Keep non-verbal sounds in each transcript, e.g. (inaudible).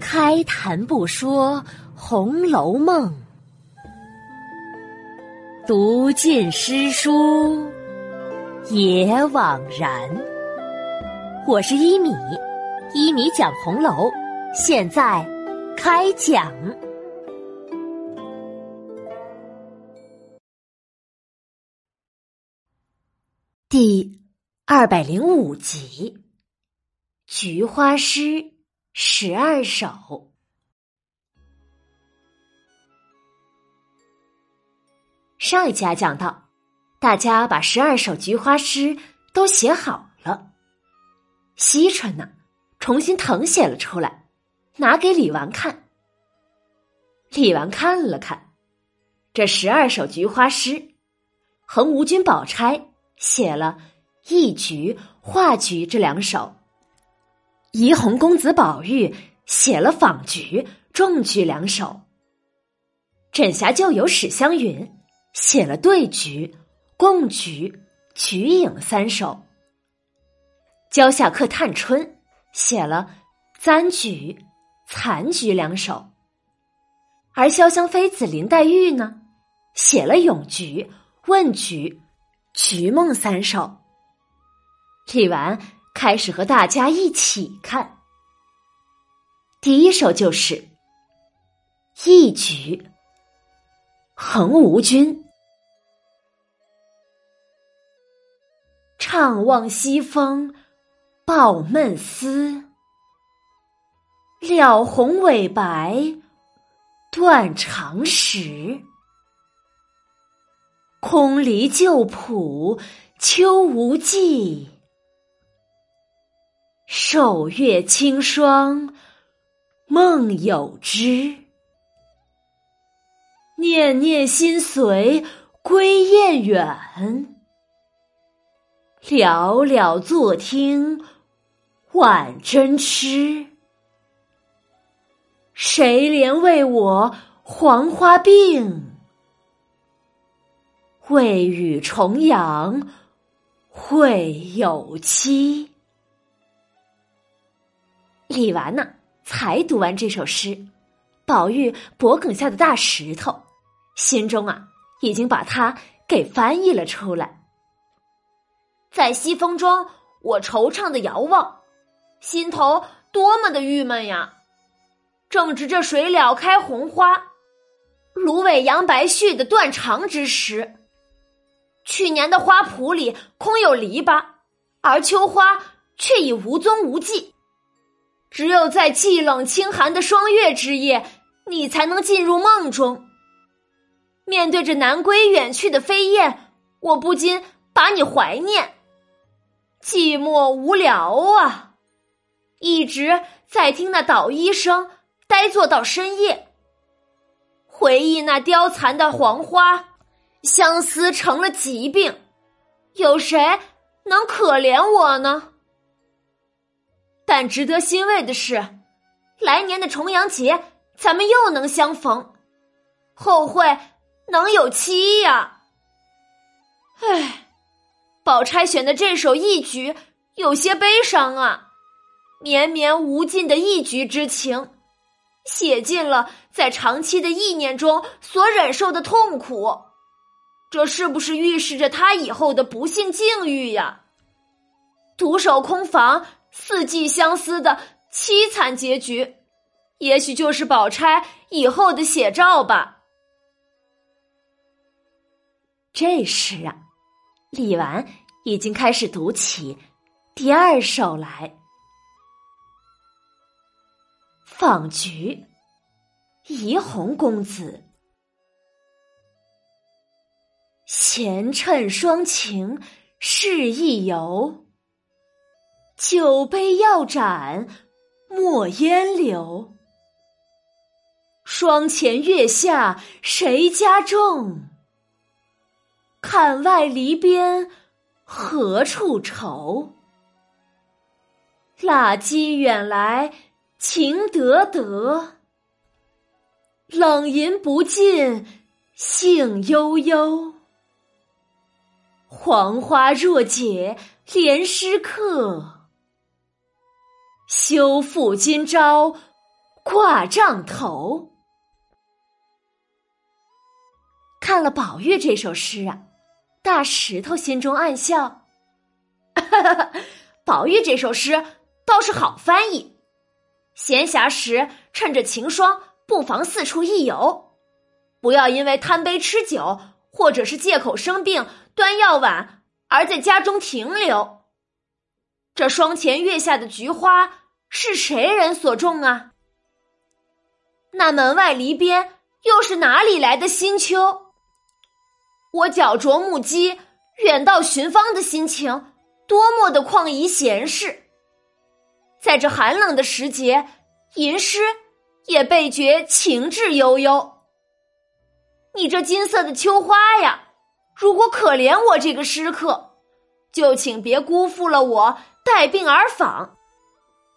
开谈不说《红楼梦》，读尽诗书也枉然。我是一米，一米讲红楼，现在开讲。第二百零五集，《菊花诗十二首》。上一家讲到，大家把十二首菊花诗都写好了。惜春呢，重新誊写了出来，拿给李纨看。李纨看了看这十二首菊花诗，横无君宝钗。写了一菊、画菊这两首，怡红公子宝玉写了仿菊、种菊两首，枕霞旧友史湘云写了对菊、共菊、菊影三首，蕉下客探春写了簪菊、残菊两首，而潇湘妃子林黛玉呢，写了咏菊、问菊。菊梦三首，李纨开始和大家一起看。第一首就是《一举》，横无君。怅望西风抱闷思，了红尾白断肠时。空离旧谱，秋无际；守月清霜，梦有之。念念心随归雁远，寥寥坐听晚针痴。谁怜为我黄花病？未与重阳会有期。李纨呢，才读完这首诗，宝玉脖梗下的大石头，心中啊，已经把它给翻译了出来。在西风中，我惆怅的遥望，心头多么的郁闷呀！正值这水鸟开红花，芦苇扬白絮的断肠之时。去年的花圃里空有篱笆，而秋花却已无踪无迹。只有在寂冷清寒的霜月之夜，你才能进入梦中。面对着南归远去的飞燕，我不禁把你怀念。寂寞无聊啊，一直在听那捣衣声，呆坐到深夜，回忆那凋残的黄花。相思成了疾病，有谁能可怜我呢？但值得欣慰的是，来年的重阳节咱们又能相逢，后会能有期呀。唉，宝钗选的这首一局有些悲伤啊，绵绵无尽的一局之情，写尽了在长期的意念中所忍受的痛苦。这是不是预示着他以后的不幸境遇呀？独守空房，四季相思的凄惨结局，也许就是宝钗以后的写照吧。这时啊，李纨已经开始读起第二首来，《访菊》，怡红公子。闲趁双情是一游，酒杯要盏莫烟柳。霜前月下谁家种？槛外篱边何处愁？蜡鸡远来情得得，冷吟不尽兴悠悠。黄花若解怜诗客，休负今朝挂帐头。看了宝玉这首诗啊，大石头心中暗笑：“ (laughs) 宝玉这首诗倒是好翻译。闲暇时趁着晴霜，不妨四处一游，不要因为贪杯吃酒，或者是借口生病端药碗而在家中停留。这霜前月下的菊花。”是谁人所种啊？那门外篱边又是哪里来的新秋？我脚着木屐远道寻芳的心情，多么的旷怡闲适。在这寒冷的时节，吟诗也倍觉情致悠悠。你这金色的秋花呀，如果可怜我这个诗客，就请别辜负了我带病而访。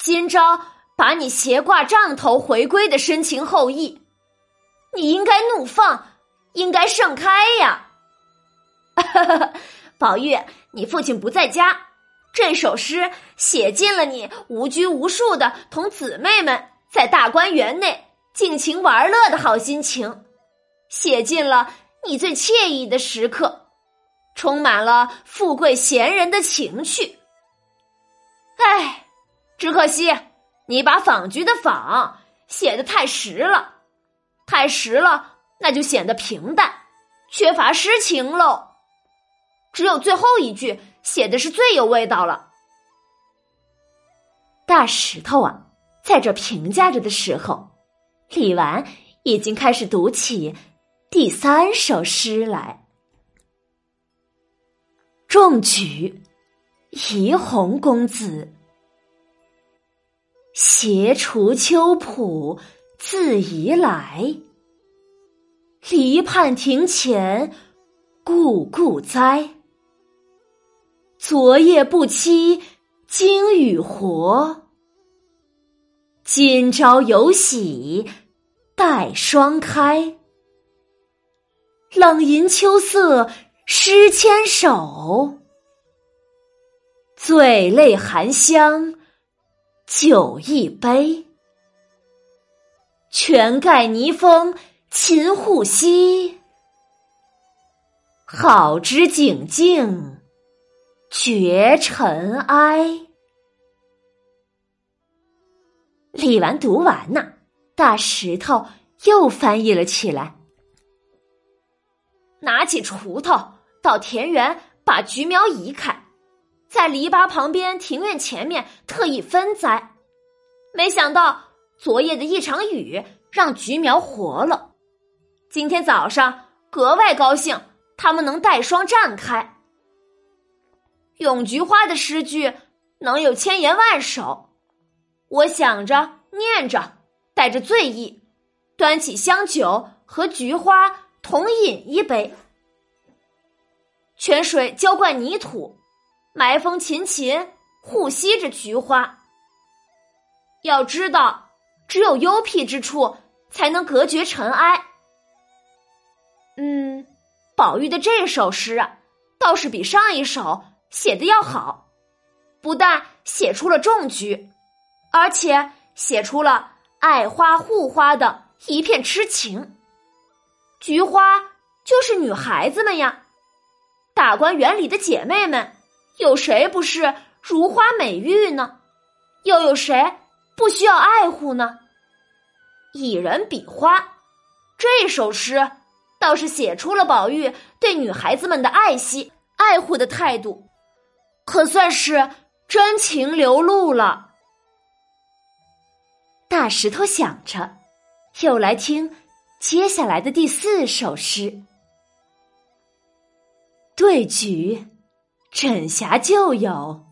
今朝把你斜挂帐头回归的深情厚谊，你应该怒放，应该盛开呀！(laughs) 宝玉，你父亲不在家，这首诗写尽了你无拘无束的同姊妹们在大观园内尽情玩乐的好心情，写尽了你最惬意的时刻，充满了富贵闲人的情趣。唉。只可惜，你把“访菊”的“访”写的太实了，太实了，那就显得平淡，缺乏诗情喽。只有最后一句写的是最有味道了。大石头啊，在这评价着的时候，李纨已经开始读起第三首诗来：“种菊，怡红公子。”携锄秋浦自移来，篱畔庭前故故栽。昨夜不期经雨活，今朝有喜待霜开。冷吟秋色诗千首，醉泪含香。酒一杯，泉盖泥封秦护溪。好之景静绝尘埃。李纨读完呢，大石头又翻译了起来，拿起锄头到田园把菊苗移开。在篱笆旁边、庭院前面特意分栽，没想到昨夜的一场雨让菊苗活了。今天早上格外高兴，它们能带霜绽开。咏菊花的诗句能有千言万首，我想着念着，带着醉意，端起香酒和菊花同饮一杯，泉水浇灌泥土。埋风琴琴护惜着菊花。要知道，只有幽僻之处才能隔绝尘埃。嗯，宝玉的这首诗啊，倒是比上一首写的要好。不但写出了种菊，而且写出了爱花护花的一片痴情。菊花就是女孩子们呀，大观园里的姐妹们。有谁不是如花美玉呢？又有谁不需要爱护呢？以人比花，这首诗倒是写出了宝玉对女孩子们的爱惜、爱护的态度，可算是真情流露了。大石头想着，又来听接下来的第四首诗，对菊。枕霞旧友，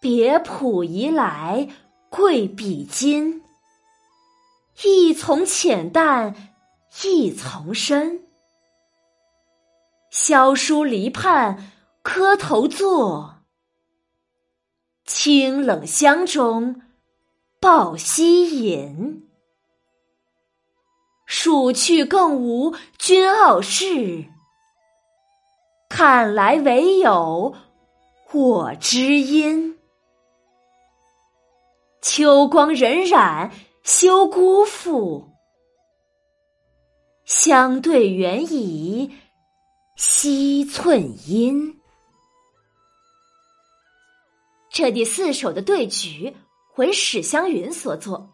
别浦移来贵比金。一从浅淡，一从深。萧疏篱畔磕头坐，清冷香中抱膝饮。暑去更无君傲世。看来唯有我知音。秋光荏苒，休辜负。相对远矣，惜寸阴。这第四首的对局为史湘云所作，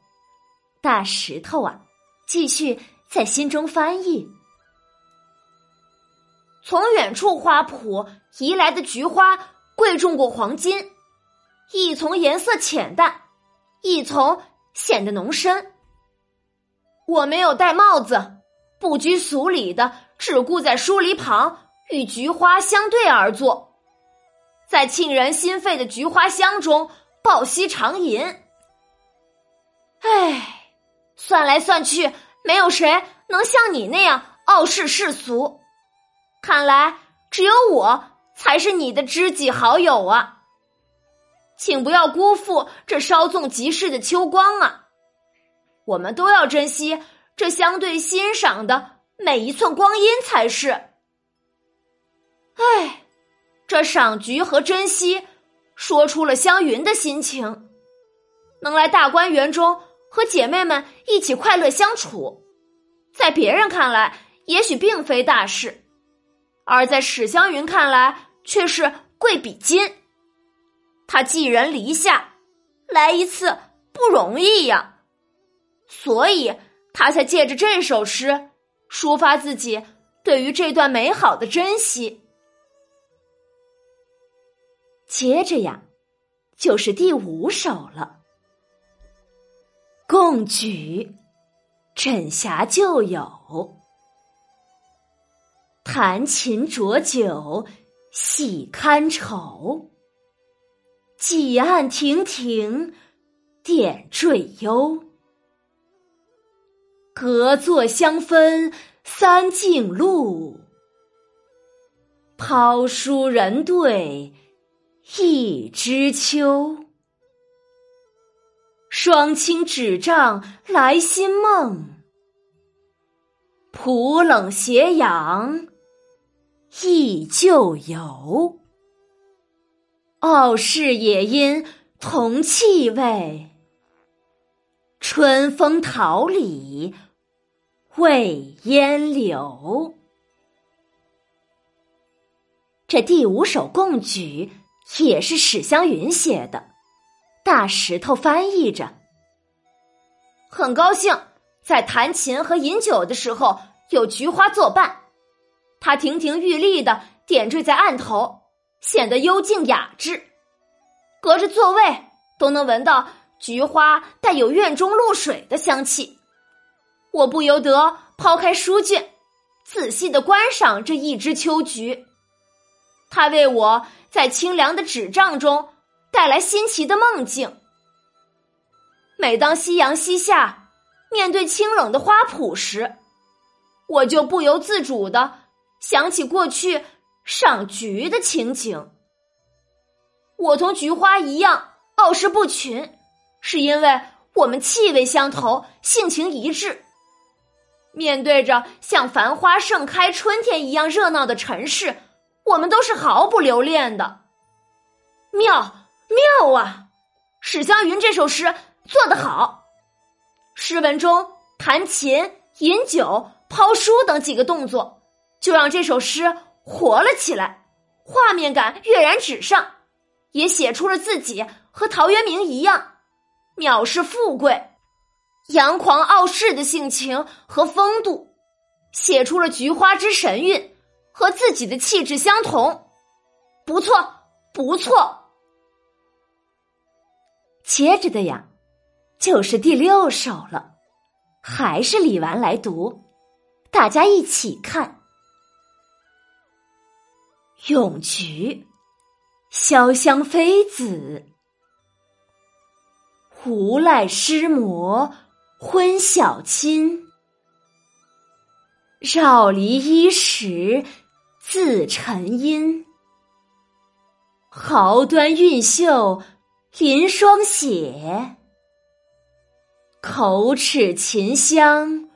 大石头啊，继续在心中翻译。从远处花圃移来的菊花，贵重过黄金。一丛颜色浅淡，一丛显得浓深。我没有戴帽子，不拘俗礼的，只顾在疏篱旁与菊花相对而坐，在沁人心肺的菊花香中抱膝长吟。唉，算来算去，没有谁能像你那样傲视世俗。看来，只有我才是你的知己好友啊。请不要辜负这稍纵即逝的秋光啊！我们都要珍惜这相对欣赏的每一寸光阴才是。唉，这赏菊和珍惜，说出了湘云的心情。能来大观园中和姐妹们一起快乐相处，在别人看来也许并非大事，而在史湘云看来却是贵比金。他寄人篱下，来一次不容易呀，所以他才借着这首诗抒发自己对于这段美好的珍惜。接着呀，就是第五首了，《共举》，枕霞旧友，弹琴酌酒喜堪愁。几案亭亭点缀幽，隔座相分三径路。抛书人对一枝秋，双清纸帐来新梦。浦冷斜阳忆旧游。傲视也因同气味，春风桃李未烟柳。这第五首供举也是史湘云写的，大石头翻译着。很高兴在弹琴和饮酒的时候有菊花作伴，它亭亭玉立的点缀在案头。显得幽静雅致，隔着座位都能闻到菊花带有院中露水的香气。我不由得抛开书卷，仔细的观赏这一枝秋菊。它为我在清凉的纸帐中带来新奇的梦境。每当夕阳西下，面对清冷的花圃时，我就不由自主的想起过去。赏菊的情景，我同菊花一样傲视不群，是因为我们气味相投，性情一致。面对着像繁花盛开春天一样热闹的尘世，我们都是毫不留恋的。妙妙啊！史湘云这首诗做得好。诗文中弹琴、饮酒、抛书等几个动作，就让这首诗。活了起来，画面感跃然纸上，也写出了自己和陶渊明一样藐视富贵、扬狂傲世的性情和风度，写出了菊花之神韵和自己的气质相同，不错，不错。接着的呀，就是第六首了，还是李纨来读，大家一起看。咏菊，潇湘妃子。无赖诗魔昏晓亲，绕篱衣食自沉阴。毫端韵秀临霜写，口齿琴香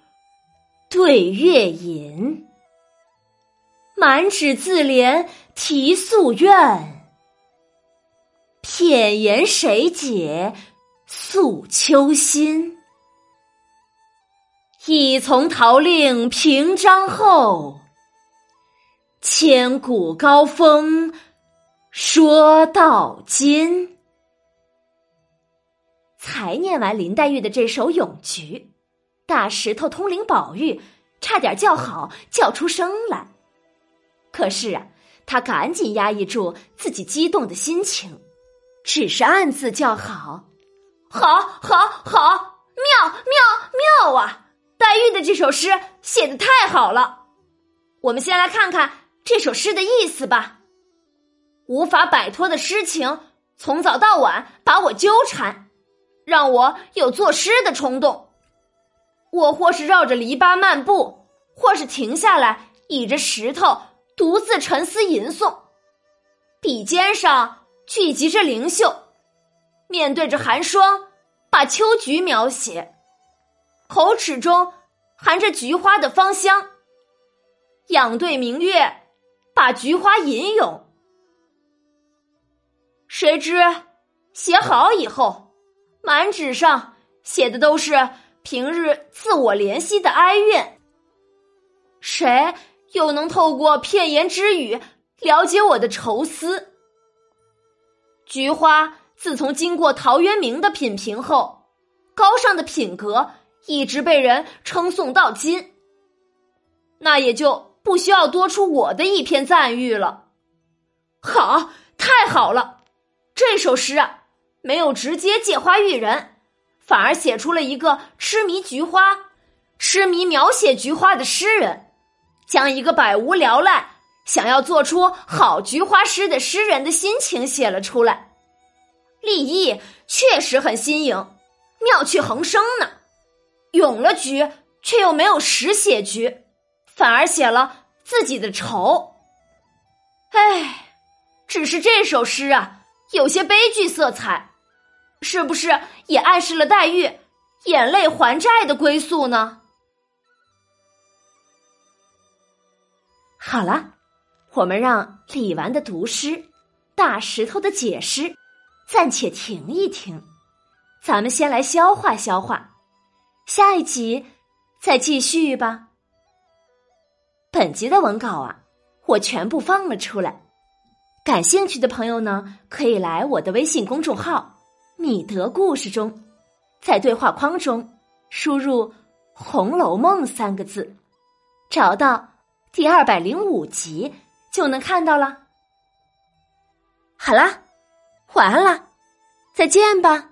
对月吟。满纸自怜题夙愿，片言谁解诉秋心。已从陶令平章后，千古高峰说到今。才念完林黛玉的这首咏菊，大石头通灵宝玉差点叫好叫出声来。可是啊，他赶紧压抑住自己激动的心情，只是暗自叫好：“好，好，好，妙，妙，妙啊！”黛玉的这首诗写的太好了，我们先来看看这首诗的意思吧。无法摆脱的诗情，从早到晚把我纠缠，让我有作诗的冲动。我或是绕着篱笆漫步，或是停下来倚着石头独自沉思吟诵，笔尖上聚集着灵秀，面对着寒霜，把秋菊描写。口齿中含着菊花的芳香，仰对明月，把菊花吟咏。谁知写好以后，满纸上写的都是平日自我怜惜的哀怨。谁又能透过片言之语了解我的愁思？菊花自从经过陶渊明的品评后，高尚的品格。一直被人称颂到今，那也就不需要多出我的一篇赞誉了。好，太好了！这首诗啊，没有直接借花喻人，反而写出了一个痴迷菊花、痴迷描写菊花的诗人，将一个百无聊赖、想要做出好菊花诗的诗人的心情写了出来，立意确实很新颖，妙趣横生呢。咏了菊，却又没有实写菊，反而写了自己的愁。唉，只是这首诗啊，有些悲剧色彩，是不是也暗示了黛玉眼泪还债的归宿呢？好了，我们让李纨的读诗、大石头的解释暂且停一停，咱们先来消化消化。下一集再继续吧。本集的文稿啊，我全部放了出来。感兴趣的朋友呢，可以来我的微信公众号“米德故事”中，在对话框中输入“《红楼梦》三个字，找到第二百零五集就能看到了。好啦，晚安啦，再见吧。